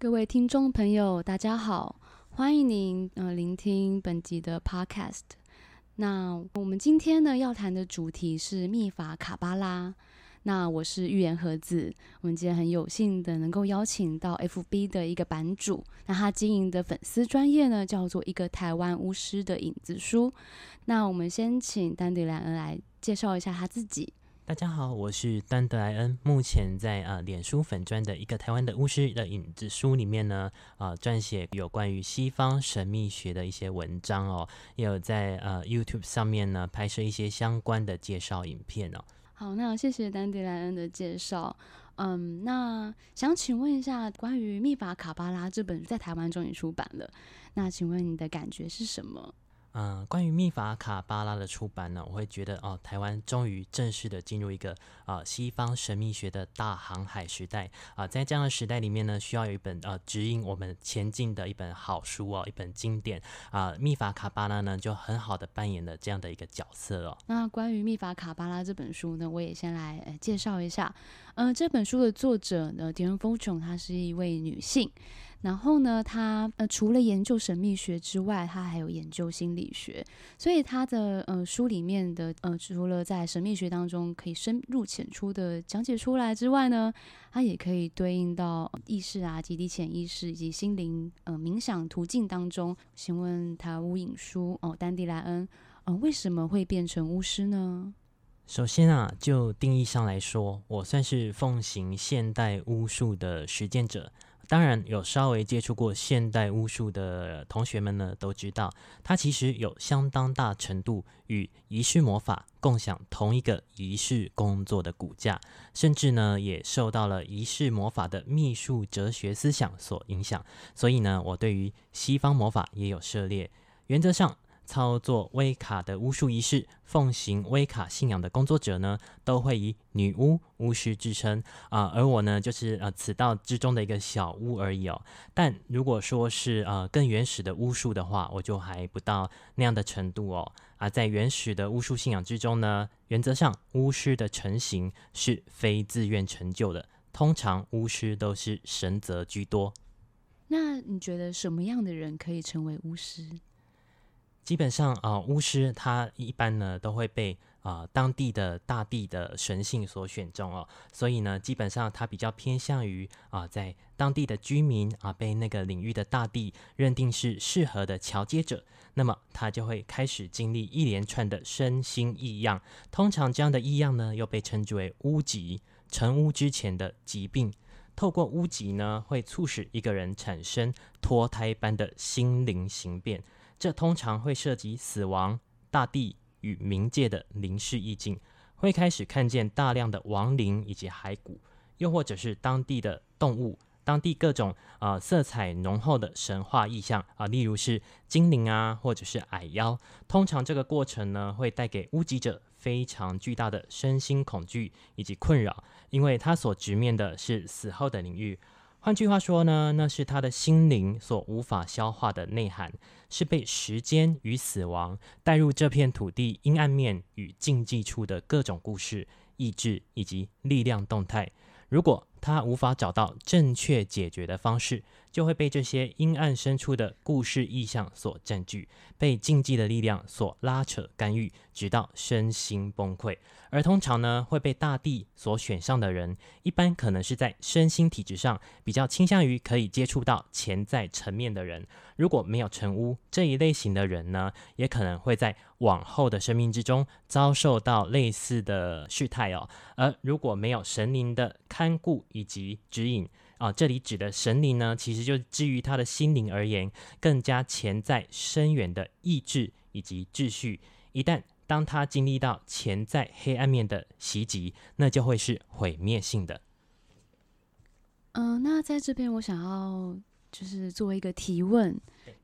各位听众朋友，大家好，欢迎您呃聆听本集的 Podcast。那我们今天呢要谈的主题是密法卡巴拉。那我是寓言盒子，我们今天很有幸的能够邀请到 FB 的一个版主，那他经营的粉丝专业呢叫做一个台湾巫师的影子书。那我们先请丹迪莱恩来介绍一下他自己。大家好，我是丹德莱恩，目前在呃脸书粉专的一个台湾的巫师的影子书里面呢，呃撰写有关于西方神秘学的一些文章哦，也有在呃 YouTube 上面呢拍摄一些相关的介绍影片哦。好，那谢谢丹迪莱恩的介绍。嗯，那想请问一下，关于《密法卡巴拉》这本在台湾终于出版了，那请问你的感觉是什么？嗯，关于密法卡巴拉的出版呢，我会觉得哦，台湾终于正式的进入一个啊、西方神秘学的大航海时代啊、在这样的时代里面呢，需要有一本呃指引我们前进的一本好书哦，一本经典啊、密法卡巴拉呢就很好的扮演了这样的一个角色哦。那关于密法卡巴拉这本书呢，我也先来呃介绍一下，嗯、呃，这本书的作者呢，狄仁丰琼，她是一位女性。然后呢，他呃除了研究神秘学之外，他还有研究心理学，所以他的呃书里面的呃除了在神秘学当中可以深入浅出的讲解出来之外呢，它也可以对应到意识啊、集体潜意识以及心灵呃冥想途径当中。请问他巫影书哦，丹迪莱恩，呃为什么会变成巫师呢？首先啊，就定义上来说，我算是奉行现代巫术的实践者。当然，有稍微接触过现代巫术的同学们呢，都知道它其实有相当大程度与仪式魔法共享同一个仪式工作的骨架，甚至呢，也受到了仪式魔法的秘术哲学思想所影响。所以呢，我对于西方魔法也有涉猎。原则上，操作威卡的巫术仪式、奉行威卡信仰的工作者呢，都会以女巫、巫师之称啊、而我呢，就是呃此道之中的一个小巫而已哦。但如果说是呃更原始的巫术的话，我就还不到那样的程度哦。而、啊、在原始的巫术信仰之中呢，原则上巫师的成型是非自愿成就的，通常巫师都是神责居多。那你觉得什么样的人可以成为巫师？基本上啊、巫师他一般呢都会被啊、当地的大地的神性所选中哦，所以呢，基本上他比较偏向于啊、在当地的居民啊、被那个领域的大地认定是适合的桥接者，那么他就会开始经历一连串的身心异样，通常这样的异样呢又被称之为巫疾，成巫之前的疾病，透过巫疾呢会促使一个人产生脱胎般的心灵形变。这通常会涉及死亡、大地与冥界的灵视意境，会开始看见大量的亡灵以及骸骨，又或者是当地的动物、当地各种啊、色彩浓厚的神话意象啊，例如是精灵啊，或者是矮妖。通常这个过程呢，会带给巫疾者非常巨大的身心恐惧以及困扰，因为他所直面的是死后的领域。换句话说呢，那是他的心灵所无法消化的内涵，是被时间与死亡带入这片土地阴暗面与禁忌处的各种故事、意志以及力量动态。如果他无法找到正确解决的方式，就会被这些阴暗深处的故事意象所占据，被禁忌的力量所拉扯干预，直到身心崩溃。而通常呢，会被大地所选上的人，一般可能是在身心体质上比较倾向于可以接触到潜在层面的人。如果没有成巫这一类型的人呢，也可能会在往后的生命之中遭受到类似的事态哦。而如果没有神灵的看顾以及指引，啊，这里指的神灵呢，其实就基于他的心灵而言，更加潜在深远的意志以及秩序。一旦当他经历到潜在黑暗面的袭击，那就会是毁灭性的。嗯、呃，那在这边我想要就是做一个提问，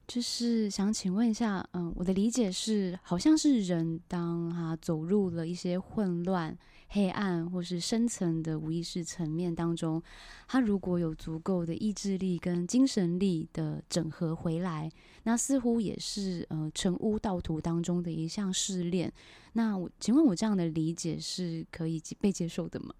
就是想请问一下，嗯、我的理解是，好像是人当他走入了一些混乱。黑暗或是深层的无意识层面当中，他如果有足够的意志力跟精神力的整合回来，那似乎也是呃成巫道途当中的一项试炼。那我请问，我这样的理解是可以被接受的吗？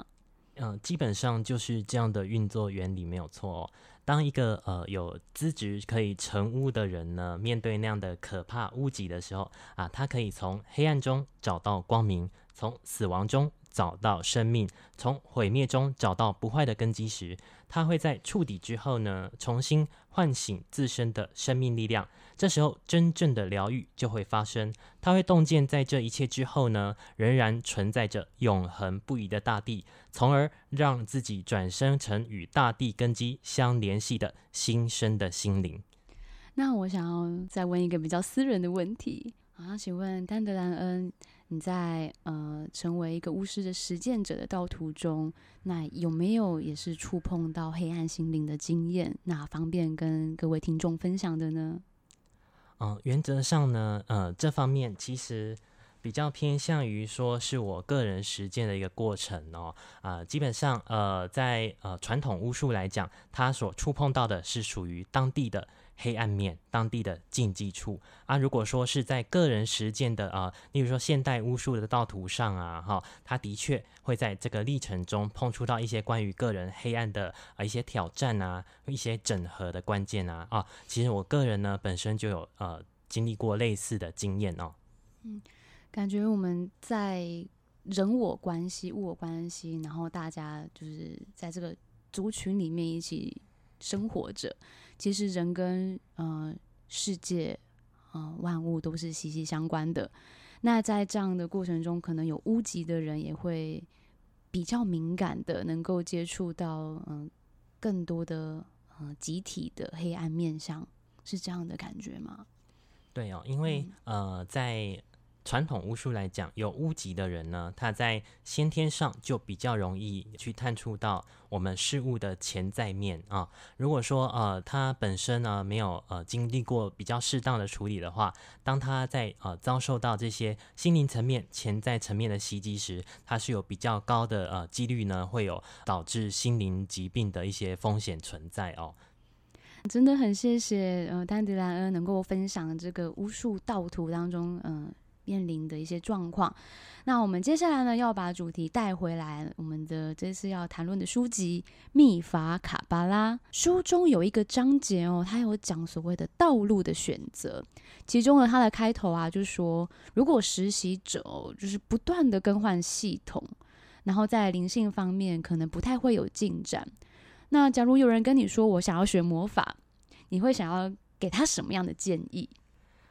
嗯、基本上就是这样的运作原理没有错哦。当一个呃有资质可以成屋的人呢，面对那样的可怕屋脊的时候啊，他可以从黑暗中找到光明，从死亡中找到生命，从毁灭中找到不坏的根基时，他会在触底之后呢，重新唤醒自身的生命力量。这时候，真正的疗愈就会发生。他会洞见，在这一切之后呢，仍然存在着永恒不移的大地，从而让自己转生成与大地根基相联系的新生的心灵。那我想要再问一个比较私人的问题，啊，请问丹德兰恩。你在呃成为一个巫师的实践者的道途中，那有没有也是触碰到黑暗心灵的经验？那方便跟各位听众分享的呢？嗯、原则上呢，呃，这方面其实比较偏向于说是我个人实践的一个过程哦。啊、基本上呃，在呃传统巫术来讲，它所触碰到的是属于当地的。黑暗面，当地的禁忌处啊。如果说是在个人实践的啊，例如说现代巫术的道途上啊，哈，他的确会在这个历程中碰触到一些关于个人黑暗的啊一些挑战啊，一些整合的关键啊啊。其实我个人呢本身就有呃经历过类似的经验哦。嗯，感觉我们在人我关系、物我关系，然后大家就是在这个族群里面一起生活着。其实人跟呃世界，呃万物都是息息相关的。那在这样的过程中，可能有巫疾的人也会比较敏感的，能够接触到嗯、呃、更多的呃集体的黑暗面相，是这样的感觉吗？对哦，因为、嗯、呃在。传统巫术来讲，有巫籍的人呢，他在先天上就比较容易去探触到我们事物的潜在面啊。如果说呃他本身呢没有呃经历过比较适当的处理的话，当他在呃遭受到这些心灵层面、潜在层面的袭击时，他是有比较高的呃几率呢会有导致心灵疾病的一些风险存在哦。真的很谢谢呃丹迪兰恩能够分享这个巫术道途当中嗯。面临的一些状况，那我们接下来呢，要把主题带回来。我们的这次要谈论的书籍《秘法卡巴拉》书中有一个章节哦，它有讲所谓的道路的选择。其中呢，它的开头啊，就是说，如果实习者就是不断的更换系统，然后在灵性方面可能不太会有进展。那假如有人跟你说我想要学魔法，你会想要给他什么样的建议？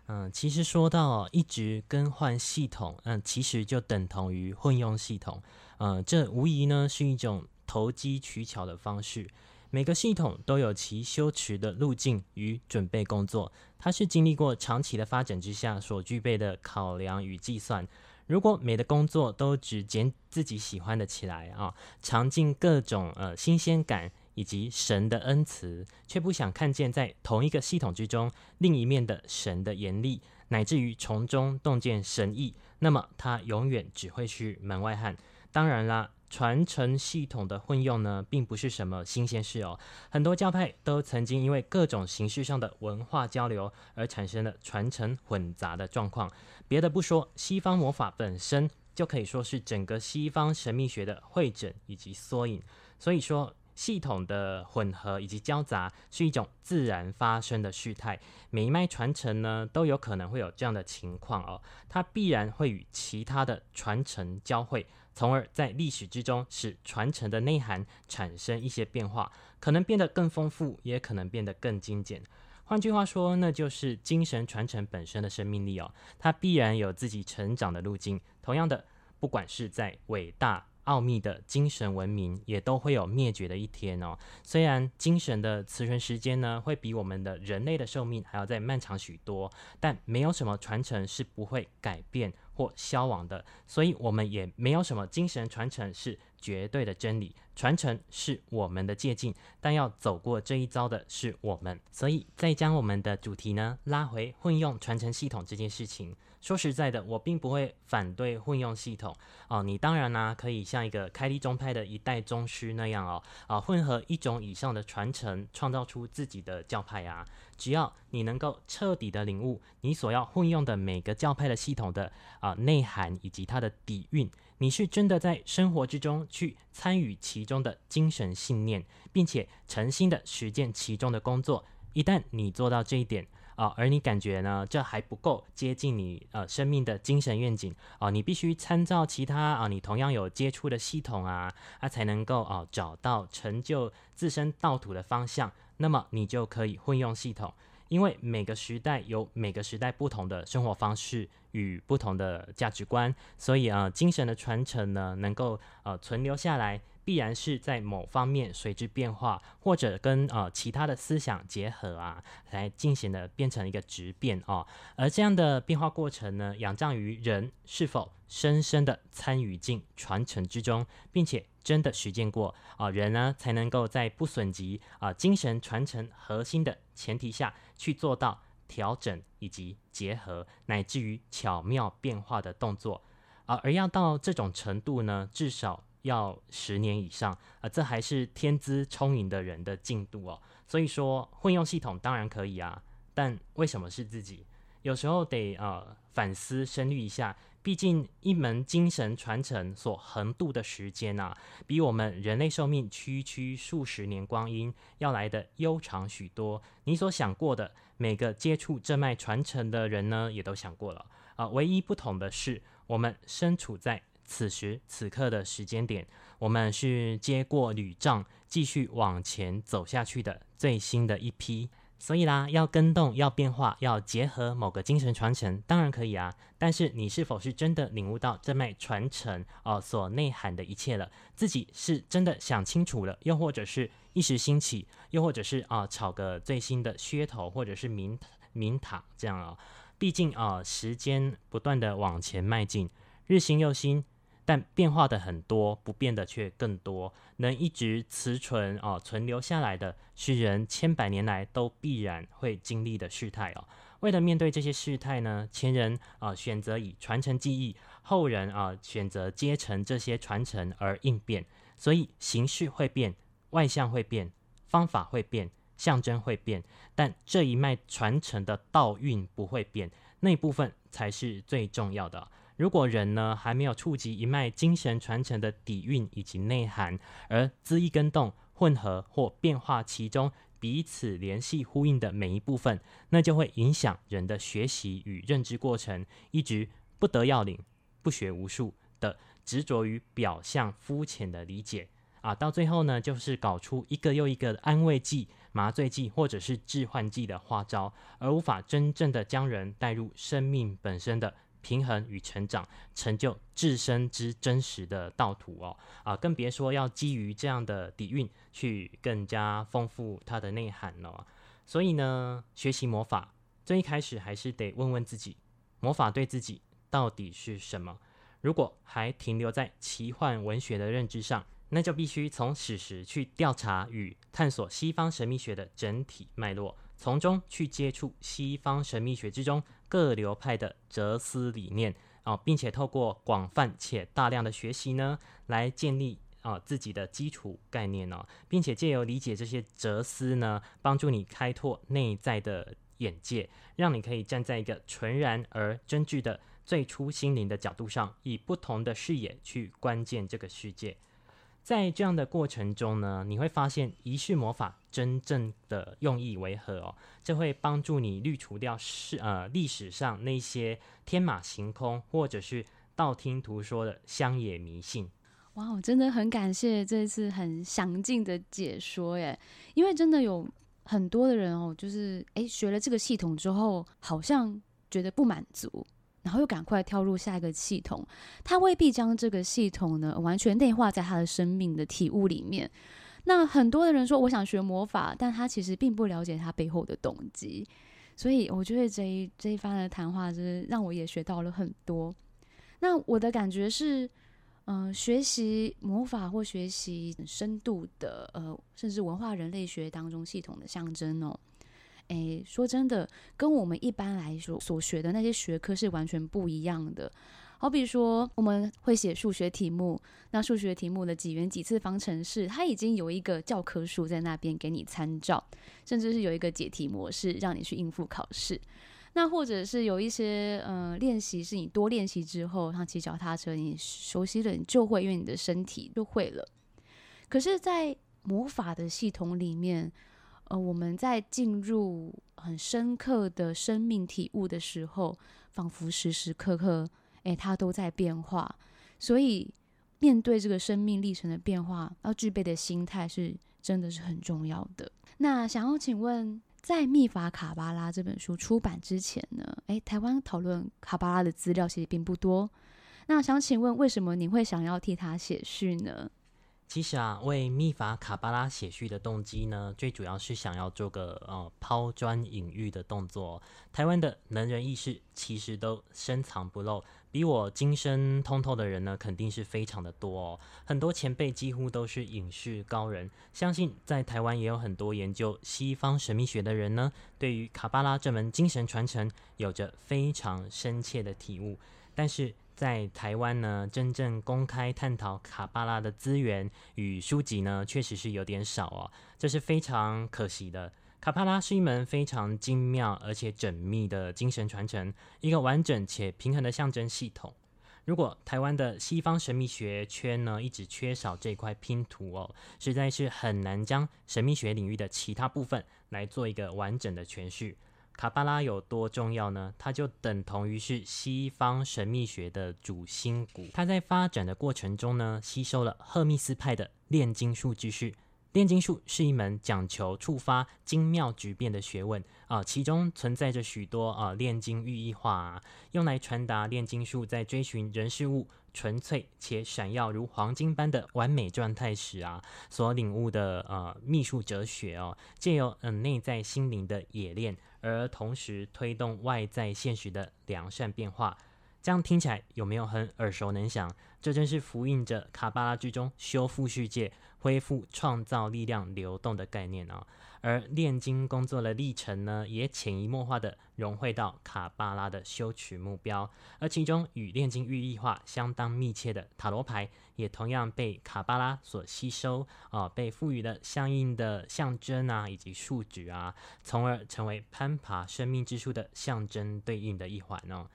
嗯，其实说到一直更换系统，嗯，其实就等同于混用系统，嗯，这无疑呢是一种投机取巧的方式。每个系统都有其修持的路径与准备工作，它是经历过长期的发展之下所具备的考量与计算。如果每个工作都只捡自己喜欢的起来啊，尝尽各种呃新鲜感。以及神的恩慈，却不想看见在同一个系统之中另一面的神的严厉，乃至于从中洞见神意，那么他永远只会是门外汉。当然啦，传承系统的混用呢，并不是什么新鲜事哦。很多教派都曾经因为各种形式上的文化交流而产生了传承混杂的状况。别的不说，西方魔法本身就可以说是整个西方神秘学的汇整以及缩影。所以说。系统的混合以及交杂是一种自然发生的事态，每一脉传承呢都有可能会有这样的情况哦，它必然会与其他的传承交汇，从而在历史之中使传承的内涵产生一些变化，可能变得更丰富，也可能变得更精简。换句话说，那就是精神传承本身的生命力哦，它必然有自己成长的路径。同样的，不管是在伟大。奥秘的精神文明也都会有灭绝的一天哦。虽然精神的储存时间呢，会比我们的人类的寿命还要再漫长许多，但没有什么传承是不会改变或消亡的。所以，我们也没有什么精神传承是绝对的真理。传承是我们的捷径，但要走过这一遭的是我们。所以，再将我们的主题呢拉回混用传承系统这件事情。说实在的，我并不会反对混用系统哦。你当然呢、可以像一个开立宗派的一代宗师那样哦，啊，混合一种以上的传承，创造出自己的教派啊。只要你能够彻底的领悟你所要混用的每个教派的系统的啊内涵以及它的底蕴，你是真的在生活之中去参与其中的精神信念，并且诚心的实践其中的工作。一旦你做到这一点，啊，而你感觉呢，这还不够接近你呃生命的精神愿景啊，你必须参照其他啊，你同样有接触的系统啊，啊，才能够啊找到成就自身道途的方向。那么你就可以混用系统，因为每个时代有每个时代不同的生活方式与不同的价值观，所以啊，精神的传承呢，能够呃存留下来。必然是在某方面随之变化，或者跟呃其他的思想结合啊，来进行的变成一个质变哦。而这样的变化过程呢，仰仗于人是否深深的参与进传承之中，并且真的实践过啊、人呢才能够在不损及啊、精神传承核心的前提下去做到调整以及结合，乃至于巧妙变化的动作啊、而要到这种程度呢，至少。要十年以上啊、这还是天资聪颖的人的进度哦。所以说，混用系统当然可以啊，但为什么是自己？有时候得呃反思深虑一下。毕竟，一门精神传承所横渡的时间啊，比我们人类寿命区区数十年光阴要来得悠长许多。你所想过的，每个接触这脉传承的人呢，也都想过了啊、唯一不同的是，我们身处在。此时此刻的时间点，我们是接过旅障，继续往前走下去的最新的一批。所以啦，要跟动，要变化，要结合某个精神传承，当然可以啊。但是你是否是真的领悟到这脉传承哦、所内涵的一切了？自己是真的想清楚了，又或者是一时兴起，又或者是啊、炒个最新的噱头，或者是名名堂这样啊、毕竟啊、时间不断的往前迈进，日新又新。但变化的很多，不变的却更多。能一直持存哦，存留下来的是人千百年来都必然会经历的事态哦。为了面对这些事态呢，前人啊、选择以传承记忆，后人啊、选择接承这些传承而应变。所以形式会变，外相会变，方法会变，象征会变，但这一脉传承的道运不会变，那部分才是最重要的。如果人呢还没有触及一脉精神传承的底蕴以及内涵，而恣意更动、混合或变化其中彼此联系呼应的每一部分，那就会影响人的学习与认知过程，一直不得要领、不学无术的执着于表象肤浅的理解啊，到最后呢，就是搞出一个又一个的安慰剂、麻醉剂或者是致幻剂的花招，而无法真正的将人带入生命本身的。平衡与成长，成就自身之真实的道途哦啊，更别说要基于这样的底蕴去更加丰富它的内涵了哦。所以呢，学习魔法最一开始还是得问问自己，魔法对自己到底是什么？如果还停留在奇幻文学的认知上，那就必须从史实去调查与探索西方神秘学的整体脉络。从中去接触西方神秘学之中各流派的哲思理念啊，并且透过广泛且大量的学习呢，来建立啊自己的基础概念哦，并且借由理解这些哲思呢，帮助你开拓内在的眼界，让你可以站在一个纯然而真挚的最初心灵的角度上，以不同的视野去观见这个世界。在这样的过程中呢，你会发现仪式魔法真正的用意为何哦？这会帮助你滤除掉是呃历史上那些天马行空或者是道听途说的乡野迷信。哇，我真的很感谢这次很详尽的解说耶，因为真的有很多的人哦，就是诶学了这个系统之后，好像觉得不满足。然后又赶快跳入下一个系统，他未必将这个系统呢完全内化在他的生命的体悟里面。那很多的人说，我想学魔法，但他其实并不了解他背后的动机。所以我觉得这一这一番的谈话，就是让我也学到了很多。那我的感觉是，嗯、学习魔法或学习深度的呃，甚至文化人类学当中系统的象征哦。诶，说真的，跟我们一般来说所学的那些学科是完全不一样的。好比说，我们会写数学题目，那数学题目的几元几次方程式，它已经有一个教科书在那边给你参照，甚至是有一个解题模式让你去应付考试。那或者是有一些呃练习，是你多练习之后，像骑脚踏车，你熟悉了，你就会，因为你的身体就会了。可是，在魔法的系统里面，呃，我们在进入很深刻的生命体悟的时候，仿佛时时刻刻。诶，它都在变化，所以面对这个生命历程的变化，要具备的心态是真的是很重要的。那想要请问，在《秘法卡巴拉》这本书出版之前呢？诶，台湾讨论卡巴拉的资料其实并不多。那想请问，为什么你会想要替他写序呢？其实啊，为秘法卡巴拉写序的动机呢，最主要是想要做个呃抛砖引玉的动作。台湾的能人异士其实都深藏不露，比我精深通透的人呢，肯定是非常的多哦。很多前辈几乎都是隐士高人，相信在台湾也有很多研究西方神秘学的人呢，对于卡巴拉这门精神传承有着非常深切的体悟，但是。在台湾呢，真正公开探讨卡巴拉的资源与书籍呢，确实是有点少哦，这是非常可惜的。卡巴拉是一门非常精妙而且缜密的精神传承，一个完整且平衡的象征系统。如果台湾的西方神秘学圈呢，一直缺少这块拼图哦，实在是很难将神秘学领域的其他部分来做一个完整的诠释。卡巴拉有多重要呢？它就等同于是西方神秘学的主心骨。它在发展的过程中呢，吸收了赫密斯派的炼金术知识。炼金术是一门讲求触发精妙局变的学问啊，其中存在着许多啊炼金寓意画啊，用来传达炼金术在追寻人事物纯粹且闪耀如黄金般的完美状态时啊，所领悟的呃秘术哲学哦，借由嗯内在心灵的冶炼，而同时推动外在现实的良善变化。这样听起来有没有很耳熟能详？这正是呼应着卡巴拉之中修复世界。恢复创造力量流动的概念啊，而炼金工作的历程呢，也潜移默化的融汇到卡巴拉的修取目标，而其中与炼金寓意化相当密切的塔罗牌，也同样被卡巴拉所吸收啊，被赋予了相应的象征啊，以及数值啊，从而成为攀爬生命之树的象征对应的一环哦。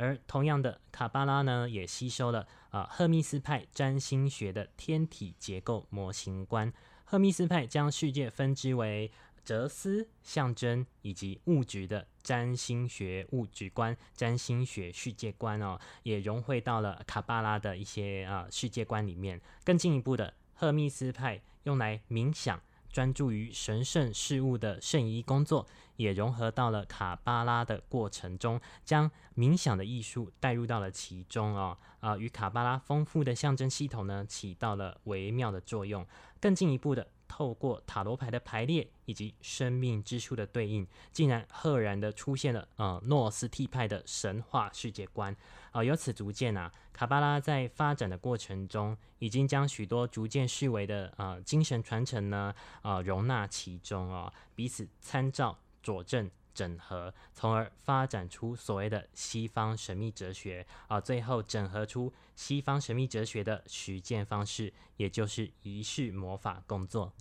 而同样的，卡巴拉呢，也吸收了啊赫密斯派占星学的天体结构模型观。赫密斯派将世界分支为哲思、象征以及物质的占星学物质观、占星学世界观哦，也融汇到了卡巴拉的一些啊世界观里面。更进一步的，赫密斯派用来冥想。专注于神圣事物的圣仪工作，也融合到了卡巴拉的过程中，将冥想的艺术带入到了其中啊啊，与卡巴拉丰富的象征系统呢，起到了微妙的作用。更进一步的，透过塔罗牌的排列以及生命之树的对应，竟然赫然的出现了呃诺斯替派的神话世界观。啊、由此逐渐啊，卡巴拉在发展的过程中，已经将许多逐渐视为的呃精神传承呢，呃容纳其中啊、彼此参照、佐证、整合，从而发展出所谓的西方神秘哲学啊、最后整合出西方神秘哲学的实践方式，也就是仪式魔法工作。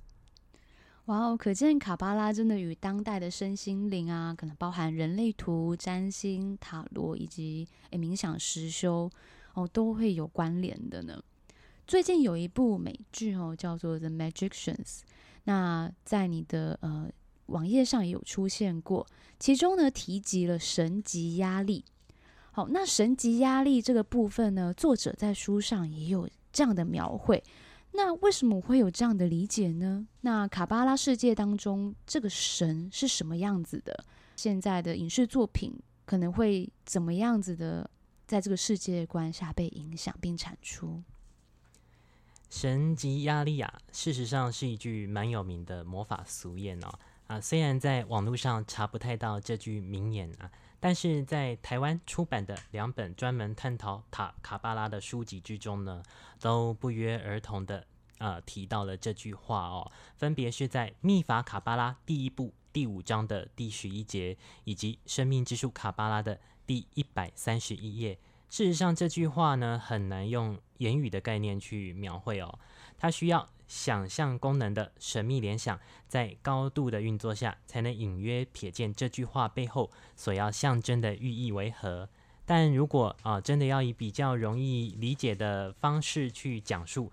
哇哦，可见卡巴拉真的与当代的身心灵啊，可能包含人类图、占星、塔罗以及诶冥想实修哦，都会有关联的呢。最近有一部美剧哦，叫做《The Magicians》，那在你的呃网页上也有出现过，其中呢提及了神级压力。好，那神级压力这个部分呢，作者在书上也有这样的描绘。那为什么会有这样的理解呢？那卡巴拉世界当中，这个神是什么样子的？现在的影视作品可能会怎么样子的，在这个世界观下被影响并产出？神级压力啊，事实上是一句蛮有名的魔法俗谚哦。啊，虽然在网络上查不太到这句名言啊，但是在台湾出版的两本专门探讨塔卡巴拉的书籍之中呢，都不约而同的呃提到了这句话哦，分别是在《秘法卡巴拉》第一部第五章的第十一节，以及《生命之树卡巴拉》的第一百三十一页。事实上，这句话呢很难用言语的概念去描绘哦，它需要想象功能的神秘联想，在高度的运作下，才能隐约瞥见这句话背后所要象征的寓意为何。但如果啊、真的要以比较容易理解的方式去讲述，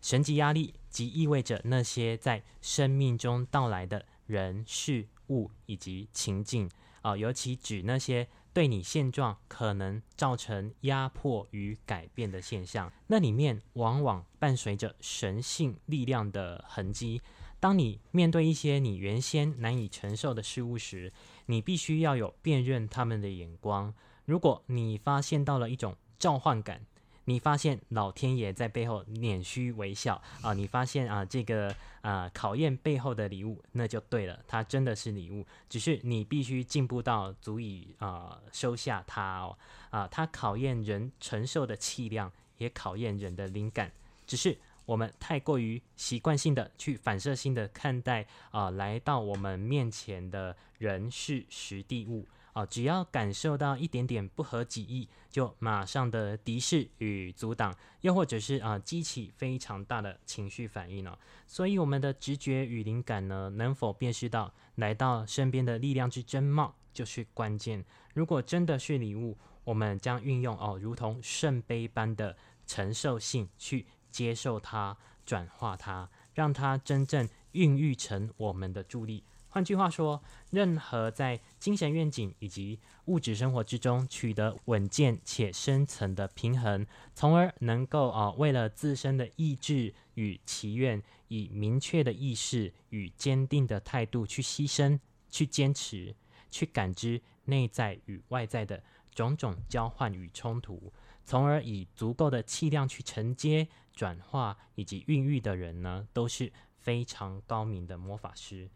神级压力即意味着那些在生命中到来的人事物以及情境啊、尤其指那些。对你现状可能造成压迫与改变的现象，那里面往往伴随着神性力量的痕迹。当你面对一些你原先难以承受的事物时，你必须要有辨认他们的眼光。如果你发现到了一种召唤感，你发现老天爷在背后捻须微笑啊！你发现啊，这个啊考验背后的礼物，那就对了，它真的是礼物。只是你必须进步到足以啊收下它哦啊！它考验人承受的气量，也考验人的灵感。只是我们太过于习惯性的去反射性的看待啊，来到我们面前的人事时地物。啊，只要感受到一点点不合己意，就马上的敌视与阻挡，又或者是啊激起非常大的情绪反应呢、所以我们的直觉与灵感呢，能否辨识到来到身边的力量之真貌，就是关键。如果真的是礼物，我们将运用哦，如同圣杯般的承受性去接受它，转化它，让它真正孕育成我们的助力。换句话说，任何在精神愿景以及物质生活之中取得稳健且深层的平衡，从而能够啊、为了自身的意志与祈愿，以明确的意识与坚定的态度去牺牲、去坚持、去感知内在与外在的种种交换与冲突，从而以足够的气量去承接、转化以及孕育的人呢，都是非常高明的魔法师。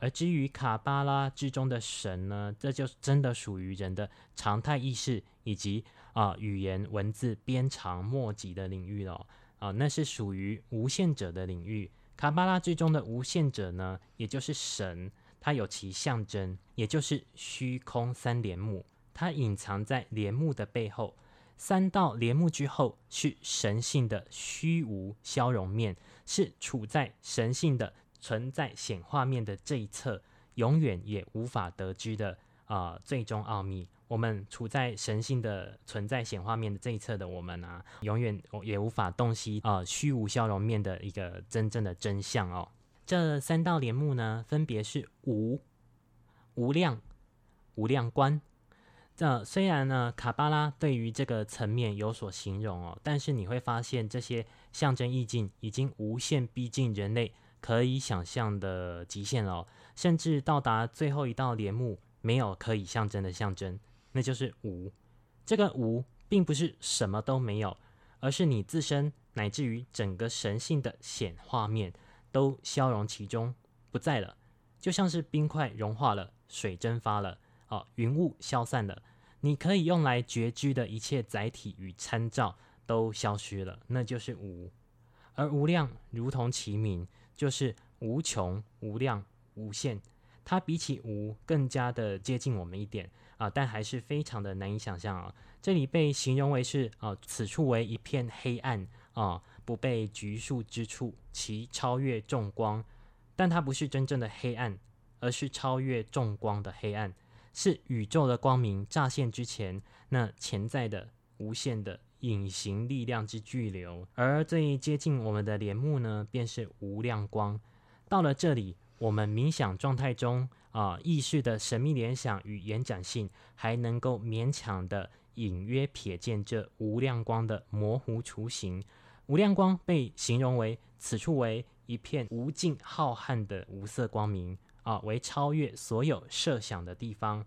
而至于卡巴拉之中的神呢，这就真的属于人的常态意识以及啊、语言文字鞭长莫及的领域了。啊、那是属于无限者的领域。卡巴拉之中的无限者呢，也就是神，它有其象征，也就是虚空三帘幕，它隐藏在帘幕的背后。三道帘幕之后是神性的虚无消融面，是处在神性的。存在显化面的这一侧，永远也无法得知的啊、最终奥秘。我们处在神性的存在显化面的这一侧的我们啊，永远也无法洞悉啊、呃、虚无消融面的一个真正的真相哦。这三道帘幕呢，分别是无、无量、无量观。这虽然呢，卡巴拉对于这个层面有所形容哦，但是你会发现这些象征意境已经无限逼近人类。可以想象的极限哦，甚至到达最后一道帘幕，没有可以象征的象征，那就是无。这个无并不是什么都没有，而是你自身乃至于整个神性的显化面都消融其中，不在了，就像是冰块融化了，水蒸发了，哦，云雾消散了，你可以用来觉知的一切载体与参照都消失了，那就是无。而无量如同其名。就是无穷、无量、无限，它比起无更加的接近我们一点啊，但还是非常的难以想象啊。这里被形容为是啊，此处为一片黑暗啊，不被拘束之处，其超越众光，但它不是真正的黑暗，而是超越众光的黑暗，是宇宙的光明乍现之前那潜在的无限的。隐形力量之巨流，而最接近我们的帘幕呢，便是无量光。到了这里，我们冥想状态中啊、意识的神秘联想与延展性，还能够勉强的隐约瞥见这无量光的模糊雏形。无量光被形容为此处为一片无尽浩瀚的无色光明啊、为超越所有设想的地方。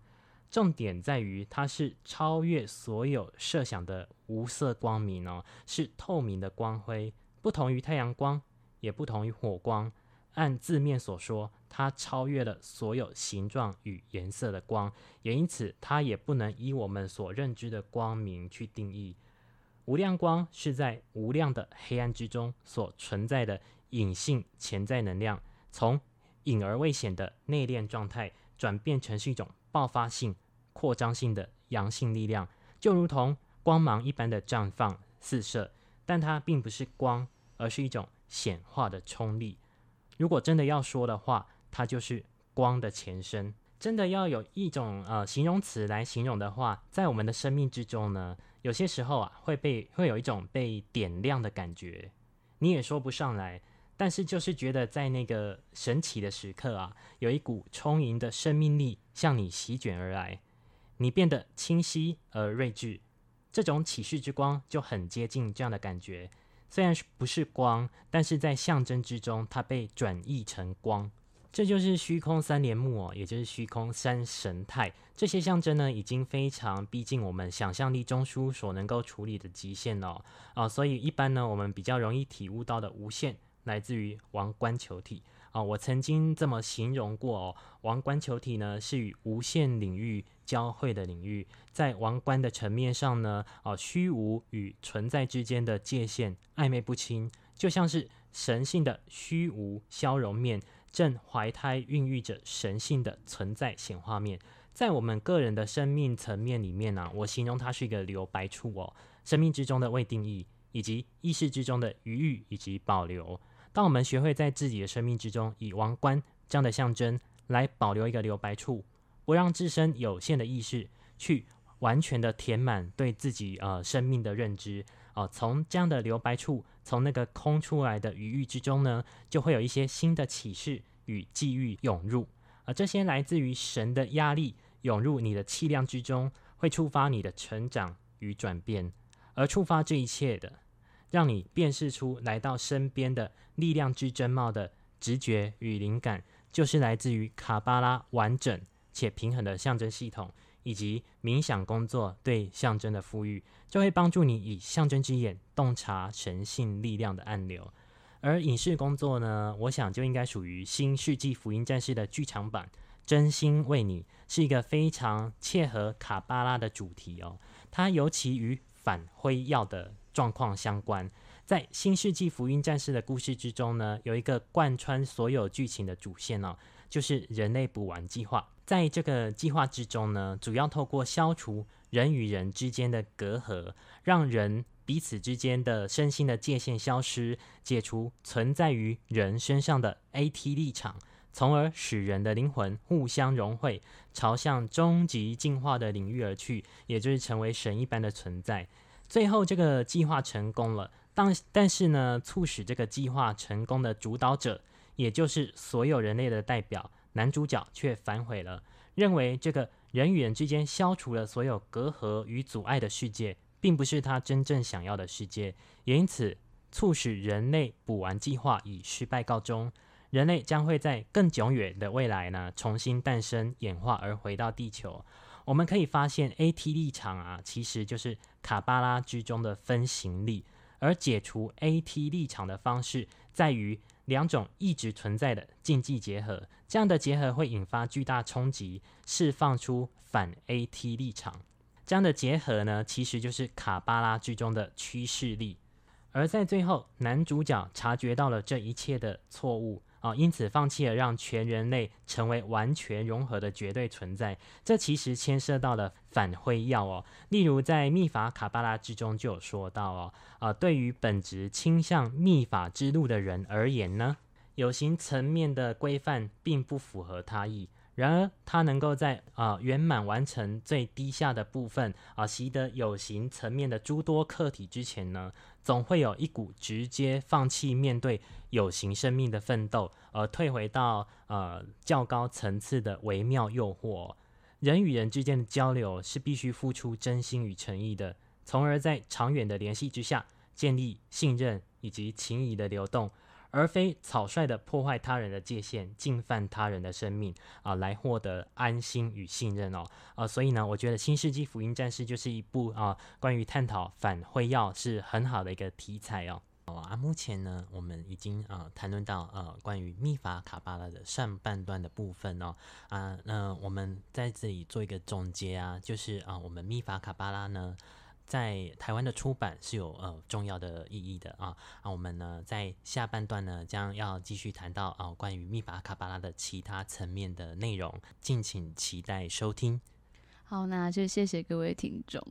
重点在于，它是超越所有设想的无色光明哦，是透明的光辉，不同于太阳光，也不同于火光。按字面所说，它超越了所有形状与颜色的光，也因此它也不能以我们所认知的光明去定义。无量光是在无量的黑暗之中所存在的隐性潜在能量，从隐而未显的内敛状态，转变成是一种爆发性、扩张性的阳性力量，就如同光芒一般的绽放四射。但它并不是光，而是一种显化的冲力。如果真的要说的话，它就是光的前身。真的要有一种呃形容词来形容的话，在我们的生命之中呢，有些时候啊会被会有一种被点亮的感觉，你也说不上来。但是就是觉得在那个神奇的时刻啊，有一股充盈的生命力向你席卷而来，你变得清晰而睿智。这种启示之光就很接近这样的感觉，虽然不是光，但是在象征之中，它被转译成光。这就是虚空三帘幕哦，也就是虚空三神态。这些象征呢，已经非常逼近我们想象力中枢所能够处理的极限了哦。啊，所以一般呢，我们比较容易体悟到的无限，来自于王冠球体。啊，我曾经这么形容过哦，王冠球体呢，是与无限领域交汇的领域，在王冠的层面上呢，啊，虚无与存在之间的界限暧昧不清，就像是神性的虚无消融面正怀胎孕育着神性的存在显化面。在我们个人的生命层面里面呢，我形容它是一个留白处哦，生命之中的未定义，以及意识之中的余裕以及保留。当我们学会在自己的生命之中，以王冠这样的象征来保留一个留白处，不让自身有限的意识去完全的填满对自己呃生命的认知啊、从这样的留白处，从那个空出来的余裕之中呢，就会有一些新的启示与际遇涌入，而、这些来自于神的压力涌入你的气量之中，会触发你的成长与转变，而触发这一切的。让你辨识出来到身边的力量之真貌的直觉与灵感，就是来自于卡巴拉完整且平衡的象征系统，以及冥想工作对象征的赋予，就会帮助你以象征之眼洞察神性力量的暗流。而影视工作呢，我想就应该属于《新世纪福音战士》的剧场版，真心为你是一个非常切合卡巴拉的主题哦，它尤其与反辉耀的。状况相关，在《新世纪福音战士》的故事之中呢，有一个贯穿所有剧情的主线哦，就是人类补完计划。在这个计划之中呢，主要透过消除人与人之间的隔阂，让人彼此之间的身心的界限消失，解除存在于人身上的 AT 立场，从而使人的灵魂互相融汇，朝向终极进化的领域而去，也就是成为神一般的存在。最后，这个计划成功了，但但是呢，促使这个计划成功的主导者，也就是所有人类的代表男主角，却反悔了，认为这个人与人之间消除了所有隔阂与阻碍的世界，并不是他真正想要的世界，也因此促使人类补完计划以失败告终。人类将会在更久远的未来呢，重新诞生、演化而回到地球。我们可以发现，AT 立场啊，其实就是卡巴拉之中的分形力，而解除 AT 立场的方式，在于两种一直存在的竞技结合。这样的结合会引发巨大冲击，释放出反 AT 立场。这样的结合呢，其实就是卡巴拉之中的趋势力。而在最后，男主角察觉到了这一切的错误。啊，因此放弃了让全人类成为完全融合的绝对存在。这其实牵涉到了反辉耀哦。例如在密法卡巴拉之中就有说到哦，啊，对于本质倾向密法之路的人而言呢，有形层面的规范并不符合他意。然而，他能够在啊圆满完成最低下的部分啊，习得有形层面的诸多课题之前呢，总会有一股直接放弃面对有形生命的奋斗，而退回到呃较高层次的微妙诱惑。人与人之间的交流是必须付出真心与诚意的，从而在长远的联系之下建立信任以及情谊的流动。而非草率的破坏他人的界限，进犯他人的生命啊、来获得安心与信任哦。啊、所以呢，我觉得《新世纪福音战士》就是一部啊、关于探讨反辉耀是很好的一个题材哦。好啊。目前呢，我们已经啊谈论到呃关于密法卡巴拉的上半段的部分哦啊，那我们在这里做一个总结啊，就是啊，我们密法卡巴拉呢。在台湾的出版是有呃重要的意义的啊，那我们呢在下半段呢将要继续谈到啊关于密法卡巴拉的其他层面的内容，敬请期待收听。好，那就谢谢各位听众。